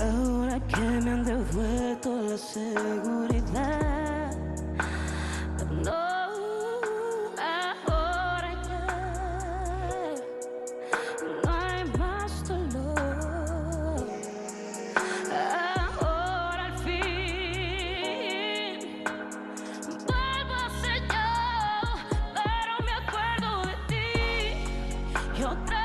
Ahora que me han devuelto la seguridad. Otra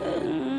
Mm-hmm.